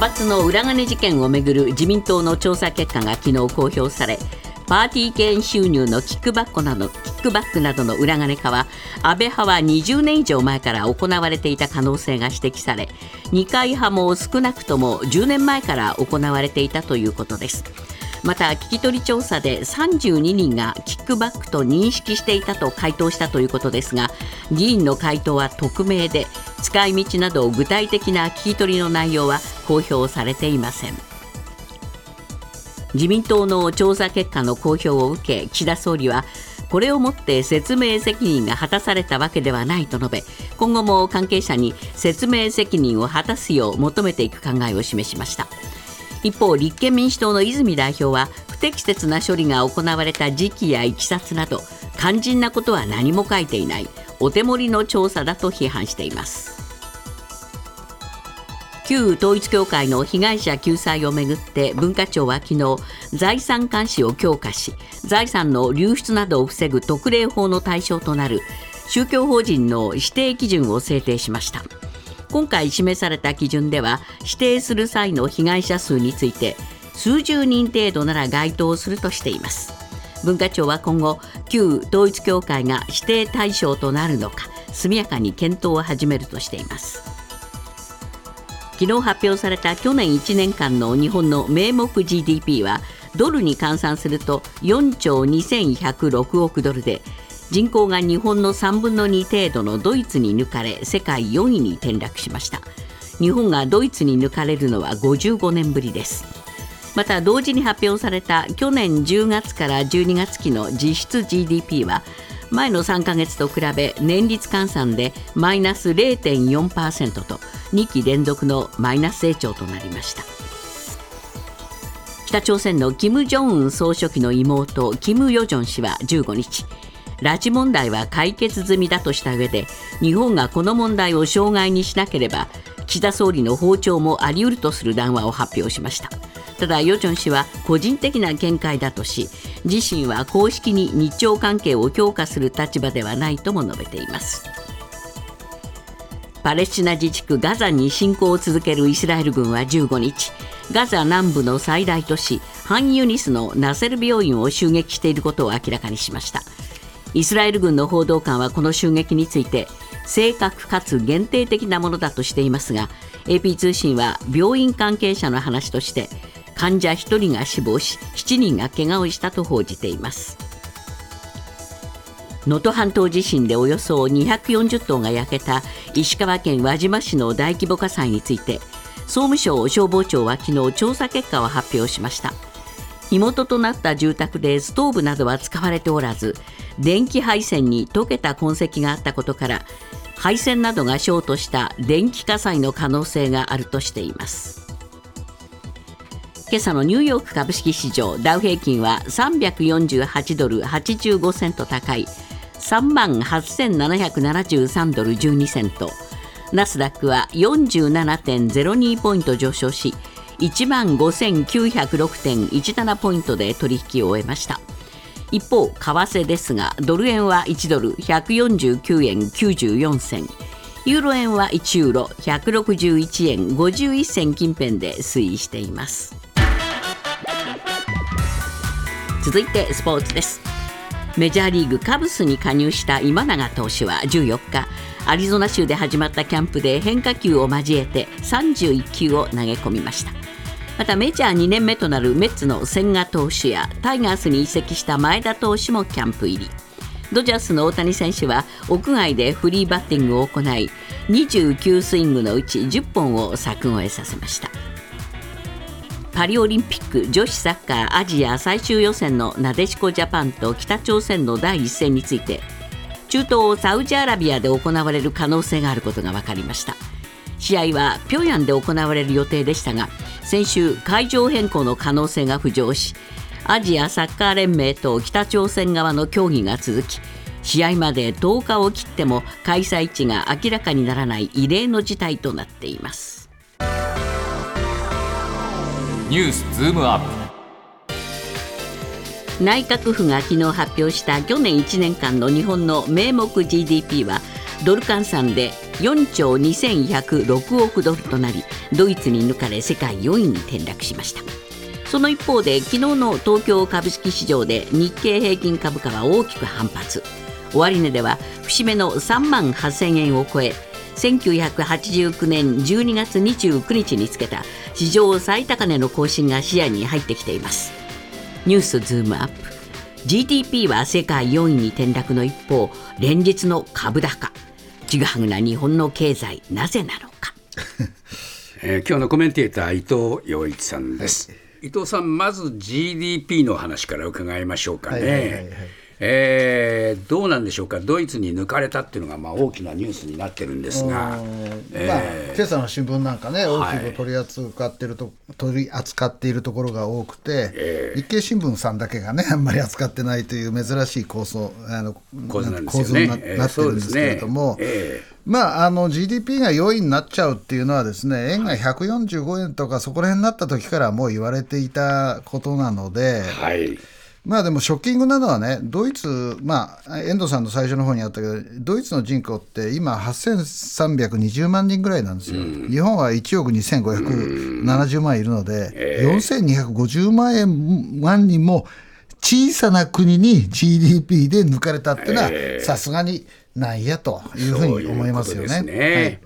閥の裏金事件をめぐる自民党の調査結果が昨日公表されパーティー券収入のキックバックなどキックバックなどの裏金化は安倍派は20年以上前から行われていた可能性が指摘され二階派も少なくとも10年前から行われていたということです。また聞き取り調査で32人がキックバックと認識していたと回答したということですが議員の回答は匿名で使い道など具体的な聞き取りの内容は公表されていません。自民党の調査結果の公表を受け岸田総理はこれをもって説明責任が果たされたわけではないと述べ今後も関係者に説明責任を果たすよう求めていく考えを示しました。一方立憲民主党の泉代表は不適切な処理が行われた時期やいきさつなど肝心なことは何も書いていないお手盛りの調査だと批判しています。旧統一教会の被害者救済をめぐって文化庁は昨日財産監視を強化し財産の流出などを防ぐ特例法の対象となる宗教法人の指定基準を制定しました。今回示された基準では指定する際の被害者数について数十人程度なら該当するとしています。文化庁は今後旧統一教会が指定対象となるのか速やかに検討を始めるとしています。昨日発表された去年1年間の日本の名目 GDP はドルに換算すると4兆2106億ドルで人口が日本の3分の2程度のドイツに抜かれ世界4位に転落しました。日本がドイツに抜かれるのは55年ぶりです。また同時に発表された去年10月から12月期の実質 GDP は前の3ヶ月と比べ年率換算でマイナス0.4%と2期連続のマイナス成長となりました。北朝鮮の金正恩総書記の妹金与正氏は15日拉致問題は解決済みだとした上で日本がこの問題を障害にしなければ岸田総理の訪朝もあり得るとする談話を発表しました。ただヨジョン氏は個人的な見解だとし自身は公式に日朝関係を強化する立場ではないとも述べています。パレスチナ自治区ガザに侵攻を続けるイスラエル軍は15日ガザ南部の最大都市ハンユニスのナセル病院を襲撃していることを明らかにしました。イスラエル軍の報道官はこの襲撃について正確かつ限定的なものだとしていますが AP 通信は病院関係者の話として患者1人が死亡し7人が怪我をしたと報じています。能登半島地震でおよそ240棟が焼けた石川県輪島市の大規模火災について総務省消防庁は昨日調査結果を発表しました。火元となった住宅でストーブなどは使われておらず電気配線に溶けた痕跡があったことから配線などがショートした電気火災の可能性があるとしています。今朝のニューヨーク株式市場ダウ平均は348ドル85セント高い3万8773ドル12セント。ナスダックは47.02ポイント上昇し1万5906.17ポイントで取引を終えました。一方為替ですがドル円は1ドル149円94銭。ユーロ円は1ユーロ161円51銭近辺で推移しています。続いてスポーツです。メジャーリーグカブスに加入した今永投手は14日アリゾナ州で始まったキャンプで変化球を交えて31球を投げ込みました。またメジャー2年目となるメッツの千賀投手やタイガースに移籍した前田投手もキャンプ入り。ドジャースの大谷選手は屋外でフリーバッティングを行い29スイングのうち10本を柵越えさせました。パリオリンピック女子サッカーアジア最終予選のなでしこジャパンと北朝鮮の第一戦について中東サウジアラビアで行われる可能性があることが分かりました。試合は平壌で行われる予定でしたが先週会場変更の可能性が浮上しアジアサッカー連盟と北朝鮮側の協議が続き試合まで10日を切っても開催地が明らかにならない異例の事態となっています。ニュースズームアップ。内閣府が昨日発表した去年1年間の日本の名目 GDP はドル換算で4兆2106億ドルとなりドイツに抜かれ世界4位に転落しました。その一方で昨日の東京株式市場で日経平均株価は大きく反発。終値では節目の3万8000円を超え1989年12月29日につけた史上最高値の更新が視野に入ってきています。ニュースズームアップ。GDP は世界4位に転落の一方連日の株高。ちぐはぐな日本の経済なぜなのか、えー、今日のコメンテーター伊藤洋一さんです、はい、伊藤さんまず GDP の話から伺いましょうかね、はいはいはいえー、どうなんでしょうか、ドイツに抜かれたっていうのがまあ大きなニュースになってるんですが、えー、まあ、今朝の新聞なんかね、大きく取り扱っていると、はい、取り扱っているところが多くて、えー、日経新聞さんだけがね、あんまり扱ってないという珍しい構想あの構図、ね、にな,、なってるんですけれども。えー。まあ、あの GDP が4位になっちゃうっていうのはですね円が145円とかそこら辺になった時からもう言われていたことなので、はい、まあでもショッキングなのはね、ドイツ、まあ、遠藤さんの最初の方にあったけど、ドイツの人口って今、8320万人ぐらいなんですよ、うん、日本は1億2570万いるので、えー、4250万円万人も小さな国に GDP で抜かれたっていうのは、さすがにないやというふうに思いますよね。ううねはい、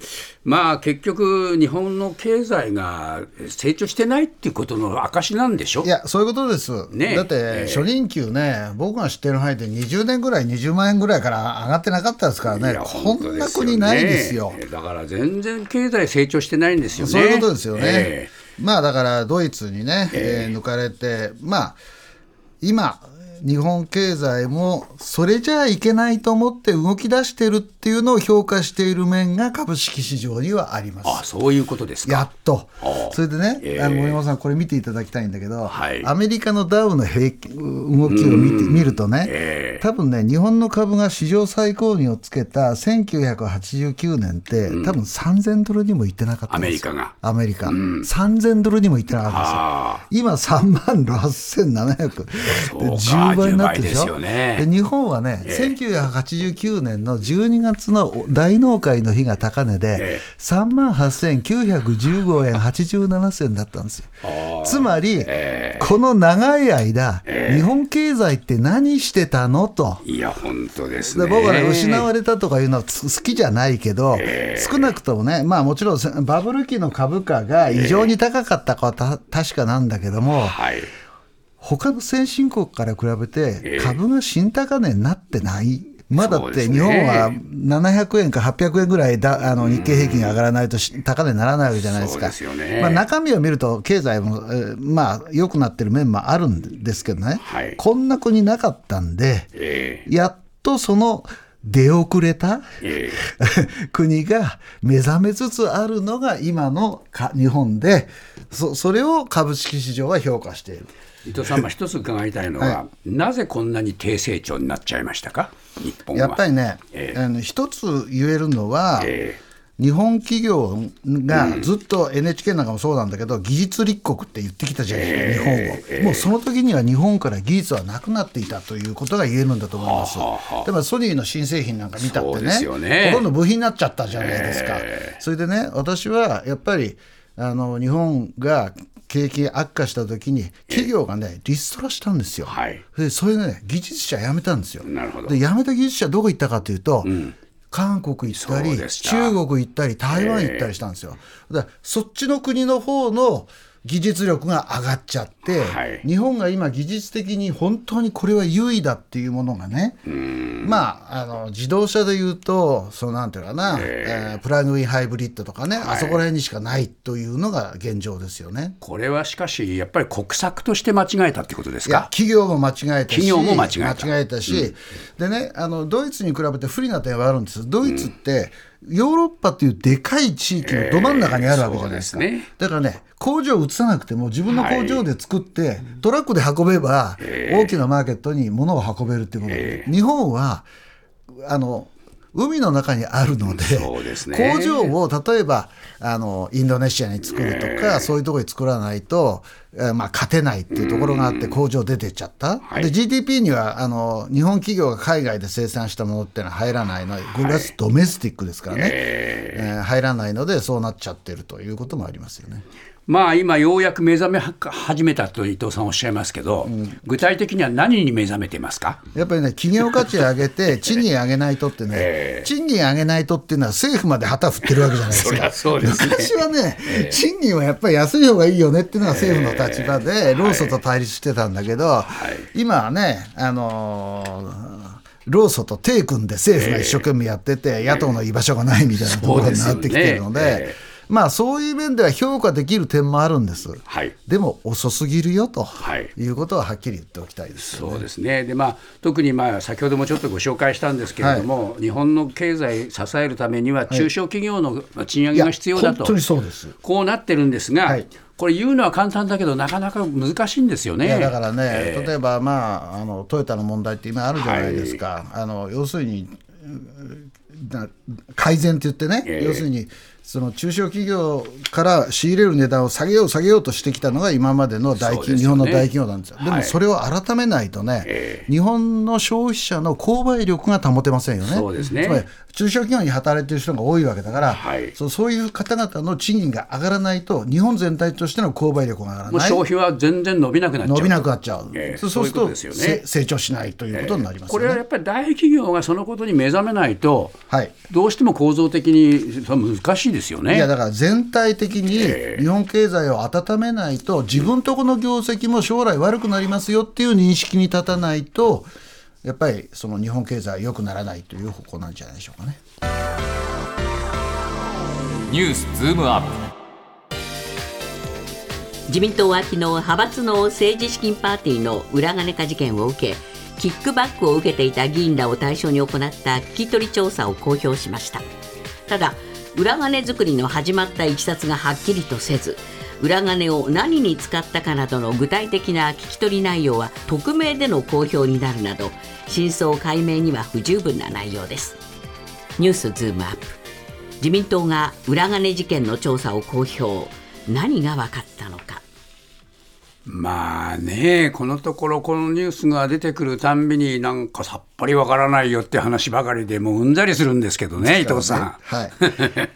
まあ結局、日本の経済が成長してないっていうことの証なんでしょ？いや、そういうことです。ね、だって、初任給ね、僕が知ってる範囲で20年ぐらい、20万円ぐらいから上がってなかったですからね、こんな国ないですよ。だから全然経済成長してないんですよね。そういうことですよね。えー、まあだからドイツにね、えー、抜かれて、まあ今、日本経済もそれじゃいけないと思って動き出してるっていうのを評価している面が株式市場にはあります。あそういうことですやっと。それでね、えー、あの森山さん、これ見ていただきたいんだけど、はい、アメリカのダウの平均動きを見て見るとね、えー、多分ね、日本の株が史上最高値をつけた1989年って、うん、多分3000ドルにもいってなかったんですよ。アメリカが。アメリカ。うん、3000ドルにもいってなかったんですよ。今3万6700。10倍になってるでしょ、ね、で日本はね、えー、1989年の12月の大納会の日が高値で、えー、3万8915円87銭だったんですよ。つまり、えー、この長い間、えー、日本経済って何してたのと。いや、本当ですね。僕はね、失われたとかいうのは好きじゃないけど、えー、少なくともね、まあもちろんバブル期の株価が異常に高かったかは確かなんだけども、はい他の先進国から比べて株が新高値になってない。まだって日本は700円か800円ぐらいだあの日経平均が上がらないと高値にならないわけじゃないですか、ね、まあ、中身を見ると経済も、えー、まあ良くなってる面もあるんですけどね、はい、こんな国なかったんで、えー、やっとその出遅れた、えー、国が目覚めつつあるのが今の日本でそそれを株式市場は評価している。伊藤さん、一つ伺いたいのは、はい、なぜこんなに低成長になっちゃいましたか、日本やっぱりね、えー、あの一つ言えるのは、えー、日本企業がずっと NHK なんかもそうなんだけど、うん、技術立国って言ってきたじゃないですか、日本を、えー、もうその時には日本から技術はなくなっていたということが言えるんだと思います。はあはあ、でもソニーの新製品なんか見たってね、ね。ほとんど部品になっちゃったじゃないですか。それでね、私はやっぱりあの日本が景気悪化した時に企業がねリストラしたんですよ、はい、でそれでね技術者辞めたんですよ。なるほど。で辞めた技術者どこ行ったかというと、うん、韓国行ったり中国行ったり台湾行ったりしたんですよ。だそっちの国の方の技術力が上がっちゃって、はい、日本が今技術的に本当にこれは優位だっていうものがねまああの自動車でいうとそのなんていうかな、えー、えー、プラグインハイブリッドとかね、はい、あそこら辺にしかないというのが現状ですよね。これはしかしやっぱり国策として間違えたってことですか？企業も間違えたし企業も間違えた。間違えたし、うん、でねあのドイツに比べて不利な点はあるんです。ドイツって、うん、ヨーロッパっていうでかい地域のど真ん中にあるわけじゃないですか、えーすね、だからね工場を移さなくても自分の工場で作って、トラックで運べば大きなマーケットに物を運べるっていうことで、日本はあの海の中にあるので、ね、工場を例えばあのインドネシアに作るとか、そういうところに作らないとえーまあ、勝てないっていうところがあって工場出てっちゃった、はい。で GDP にはあの日本企業が海外で生産したものっていうのは入らないの5月ドメスティックですからね、えー入らないのでそうなっちゃってるということもありますよね。まあ今ようやく目覚め始めたと伊藤さんおっしゃいますけど、具体的には何に目覚めてますか？やっぱりね、企業価値上げて、賃金上げないとってね、賃金上げないとっていうのは、政府まで旗振ってるわけじゃないですか。そうですね。昔はね、賃金はやっぱり安い方がいいよねっていうのが政府の立場で、労組と対立してたんだけど、今はね、あのー労組と手組んで政府が一生懸命やってて、野党の居場所がないみたいなところになってきてるので、まあそういう面では評価できる点もあるんです。はい。でも遅すぎるよとはい。いうことははっきり言っておきたいですよね。そうですね。で、まあ、特にまあ先ほどもちょっとご紹介したんですけれども、日本の経済支えるためには、中小企業の賃上げが必要だと、いや本当にそうです。こうなってるんですが、はい。これ、言うのは簡単だけど、なかなか難しいんですよね。いやだからね、例えば、まあ、あのトヨタの問題って今あるじゃないですか、あの要するに改善って言ってね、ええ。要するにその中小企業から仕入れる値段を下げよう、下げようとしてきたのが今までの大企、ね日本の大企業なんですよ。でもはいそれを改めないとね、え日本の消費者の購買力が保てませんよね。そうですねつまり中小企業に働いてる人が多いわけだから、はい。そうそういう方々の賃金が上がらないと、日本全体としての購買力が上がらない。消費は全然伸びなくなっちゃう伸びなくなっちゃう、ええそうするとね。せ成長しないということになりますよね。これはやっぱり大企業がそのことに目覚めないと、はい。どうしても構造的に難しいですよね。いやだから全体的に日本経済を温めないと、自分とこの業績も将来悪くなりますよっていう認識に立たないと、やっぱりその日本経済は良くならないという方向なんじゃないでしょうかね。ニュースズームアップ自民党は昨日派閥の政治資金パーティーの裏金化事件を受けキックバックを受けていた議員らを対象に行った聞き取り調査を公表しましたただ裏金作りの始まったいきさつがはっきりとせず裏金を何に使ったかなどの具体的な聞き取り内容は匿名での公表になるなど真相解明には不十分な内容です。ニュースズームアップ。自民党が裏金事件の調査を公表。何が分かったのか。まあね、このところ、このニュースが出てくるたんびに、なんかさっぱりわからないよって話ばかりで、もううんざりするんですけどね、伊藤さん。はい、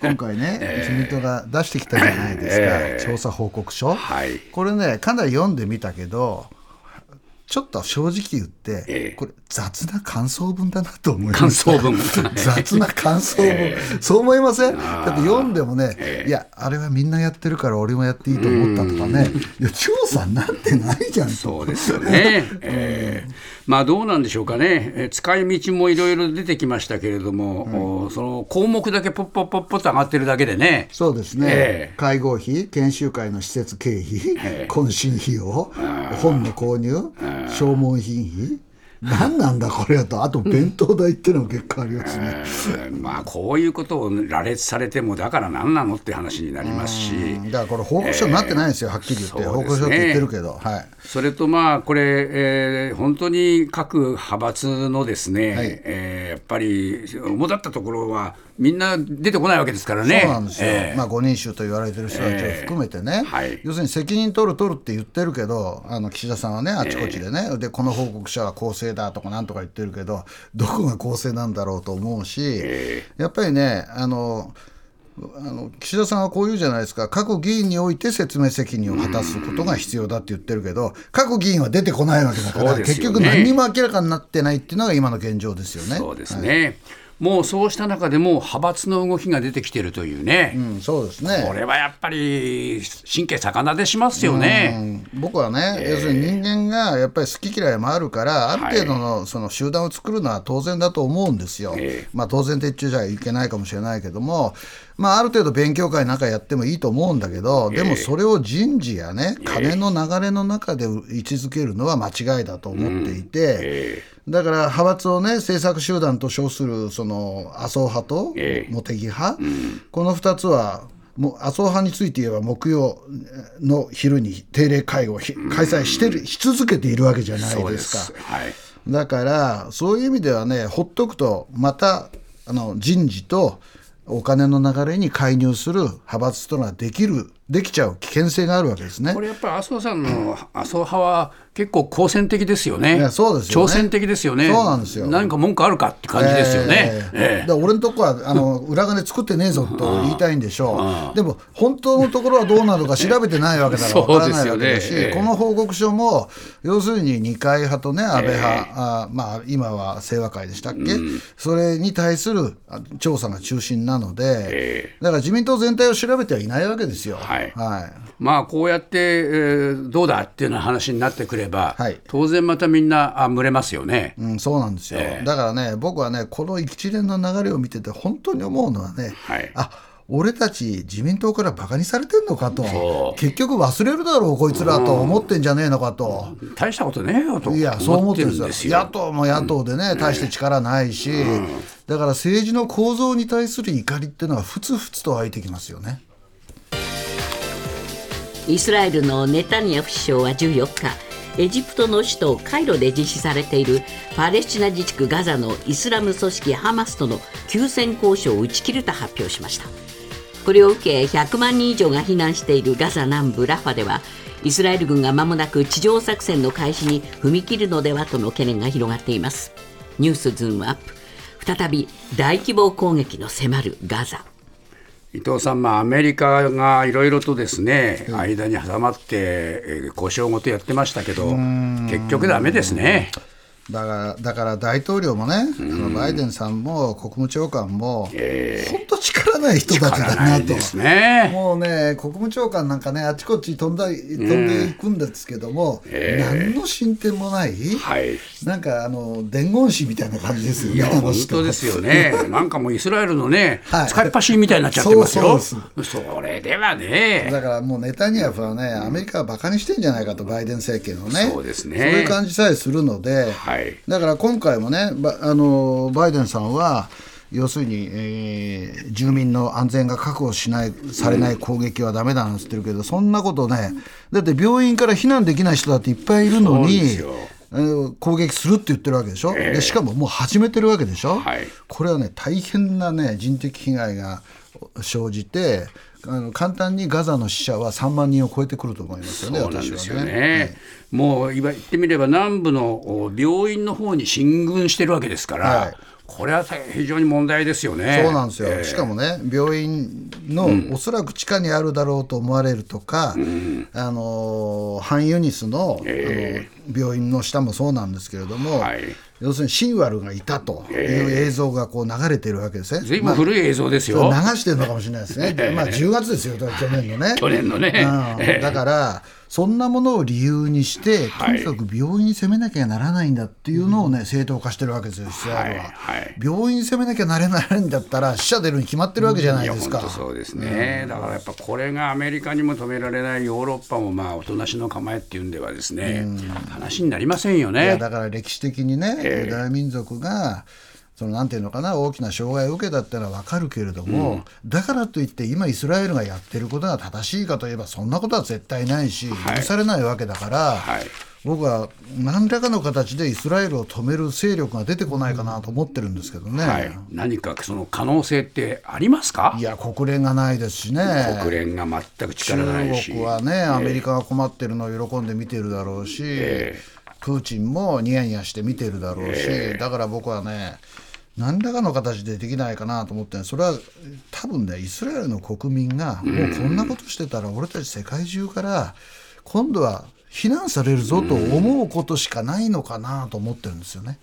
今回ね、自民党が出してきたじゃないですか、ええ。調査報告書、はい。これね、かなり読んでみたけど、ちょっと正直言って、ええ。これ、雑な感想文だなと思いま感した。想文。雑な感想文、そう思いません？だって読んでもね、いや、あれはみんなやってるから、俺もやっていいと思ったとかね、いや、調査になってないじゃんと。そうですよね。えーまあどうなんでしょうかね、えー使い道もいろいろ出てきましたけれども、おその項目だけポッポッポッポッと上がってるだけでね、そうですね、ええ。会合費、研修会の施設経費、ええ。懇親費用、本の購入、消耗品費、何なんだこれと、あと弁当代っていうのも結構ありますね。えーまあこういうことを羅列されても、だから何なのって話になりますし。だからこれ、報告書になってないんですよ、はっきり言って、ね報告書って言ってるけど、はい、それとまあこれ、えー本当に各派閥のですね、はい。えーやっぱり主だったところはみんな出てこないわけですからね。そうなんですよ、えーまあ、5人衆と言われてる人たちを含めてね、はい。要するに責任取る、取るって言ってるけど、あの岸田さんはね、あちこちでね、で、この報告書は公正だとかなんとか言ってるけど、どこが公正なんだろうと思うし、やっぱりね、あのあの岸田さんはこう言うじゃないですか、各議員において説明責任を果たすことが必要だって言ってるけど、各議員は出てこないわけだから、ね。結局、何にも明らかになってないっていうのが今の現状ですよね。そうですね、もうそうした中でも派閥の動きが出てきてるというね、うん、そうですね。これはやっぱり神経逆なでしますよね。うん。僕はね、要するに人間がやっぱり好き嫌いもあるから、ある程度のその集団を作るのは当然だと思うんですよ。ええ。まあ、当然って言っちゃじゃいけないかもしれないけども、まあ、ある程度勉強会なんかやってもいいと思うんだけど、でもそれを人事やね、金の流れの中で位置づけるのは間違いだと思っていて、だから派閥をね、政策集団と称するその麻生派とええ。茂木派、この2つは、もう麻生派について言えば木曜の昼に定例会合をひ開催してる、し続けているわけじゃないでですすか。はい。だからそういう意味ではねほっとくとまたあの人事とお金の流れに介入する派閥というのはできるできちゃう危険性があるわけですね。これやっぱり麻生さんの麻生派は結構好戦的ですよね。そうですよね。挑戦的ですよね。そうなんですよ。何か文句あるかって感じですよね。ええええ。だから俺のとこはあの 裏金作ってねえぞと言いたいんでしょう、でも本当のところはどうなのか調べてないわけだから わからないわけだし、ねええ。この報告書も要するに二階派とね安倍派、あまあ、今は清和会でしたっけ、それに対するあ調査が中心なので、え。だから自民党全体を調べてはいないわけですよ。はいはい。まあこうやって、えーどうだっていうような話になってくれば、はい。当然またみんなあ群れますよね。うん、そうなんですよ、ええ。だからね、僕はね、この一連の流れを見てて、本当に思うのはね、はい。あ俺たち自民党からバカにされてんのかそとう、結局忘れるだろう、こいつらと思ってんじゃねえのかと。大したことねえよと。いや、そう思思ってるんですすよ。野党も野党でね、大して力ないし、だから政治の構造に対する怒りっていうのは、ふつふつと湧いてきますよね。イスラエルのネタニヤフ首相は14日エジプトの首都カイロで実施されているパレスチナ自治区ガザのイスラム組織ハマスとの休戦交渉を打ち切ると発表しました。これを受け100万人以上が避難しているガザ南部ラファではイスラエル軍が間もなく地上作戦の開始に踏み切るのではとの懸念が広がっています。ニュースズームアップ。再び大規模攻撃の迫るガザ。伊藤さん、まあ、アメリカがいろいろとですね、間に挟まって、えー交渉ごとやってましたけど、結局だめですね。だからだから大統領もね、あのバイデンさんも国務長官も、本当力ない人たちだ力なと。ね。もうね、国務長官なんかね、あちこち飛んだ飛んでいくんですけども、何の進展もない、はい。なんかあの伝言師みたいな感じですよね、本人当ですよね。なんかもうイスラエルのね、はい使いっ走りみたいになっちゃってますよ。そそうれではね。だからもうネタニヤフはね、アメリカはバカにしてんじゃないかと、バイデン政権をね、そうですねそういう感じさえするので、はいだから今回もね、ばあのバイデンさんは、要するに、えー住民の安全が確保しないされない攻撃はだめだなんて言ってるけど、そんなことね、だって病院から避難できない人だっていっぱいいるのに攻撃するって言ってるわけでしょ、でしかももう始めてるわけでしょ、はい。これはね、大変な、ね、人的被害が生じて、あの簡単にガザの死者は3万人を超えてくると思いますよね、そうなんですよ私はね。もう言ってみれば南部のお病院の方に進軍してるわけですから、はいこれは非常に問題ですよね。そうなんですよ、ええ。しかもね、病院の、おそらく地下にあるだろうと思われるとか、あのハンユニスの,、えあの病院の下もそうなんですけれども、はい。要するにシンワルがいたという映像がこう流れてるわけですね。ずいぶん古い映像ですまよ。あ流してるのかもしれないですね、まあ、10月ですよ、去年のね。去年のね。うん。ええ。だから、そんなものを理由にして、とはい。にかく病院に攻めなきゃならないんだっていうのをね、正当化してるわけですよ、イスラエルは。病院に攻めなきゃなれないんだったら、死者出るに決まってるわけじゃないですか。そうですね、だからやっぱこれがアメリカにも止められないヨーロッパもまあおとなしの構えっていうんではですね、話になりませんよいやね。だから歴史的にね、ええ。ユダヤ民族がそのなんていうのかな大きな障害を受けたっのは分かるけれども、だからといって今イスラエルがやってることが正しいかといえばそんなことは絶対ないし、はい。許されないわけだから、はい。僕は何らかの形でイスラエルを止める勢力が出てこないかなと思ってるんですけどね。はい、何かその可能性ってありますか？いや国連がないですしね。国連が全く力ないし。中国はね、アメリカが困ってるのを喜んで見てるだろうし、えプーチンもニヤニヤして見てるだろうし、だから僕はね、何らかの形でできないかなと思って、それは多分ね、イスラエルの国民が、もうこんなことしてたら、俺たち世界中から、今度は非難されるぞと思うことしかないのかなと思ってるんですよね。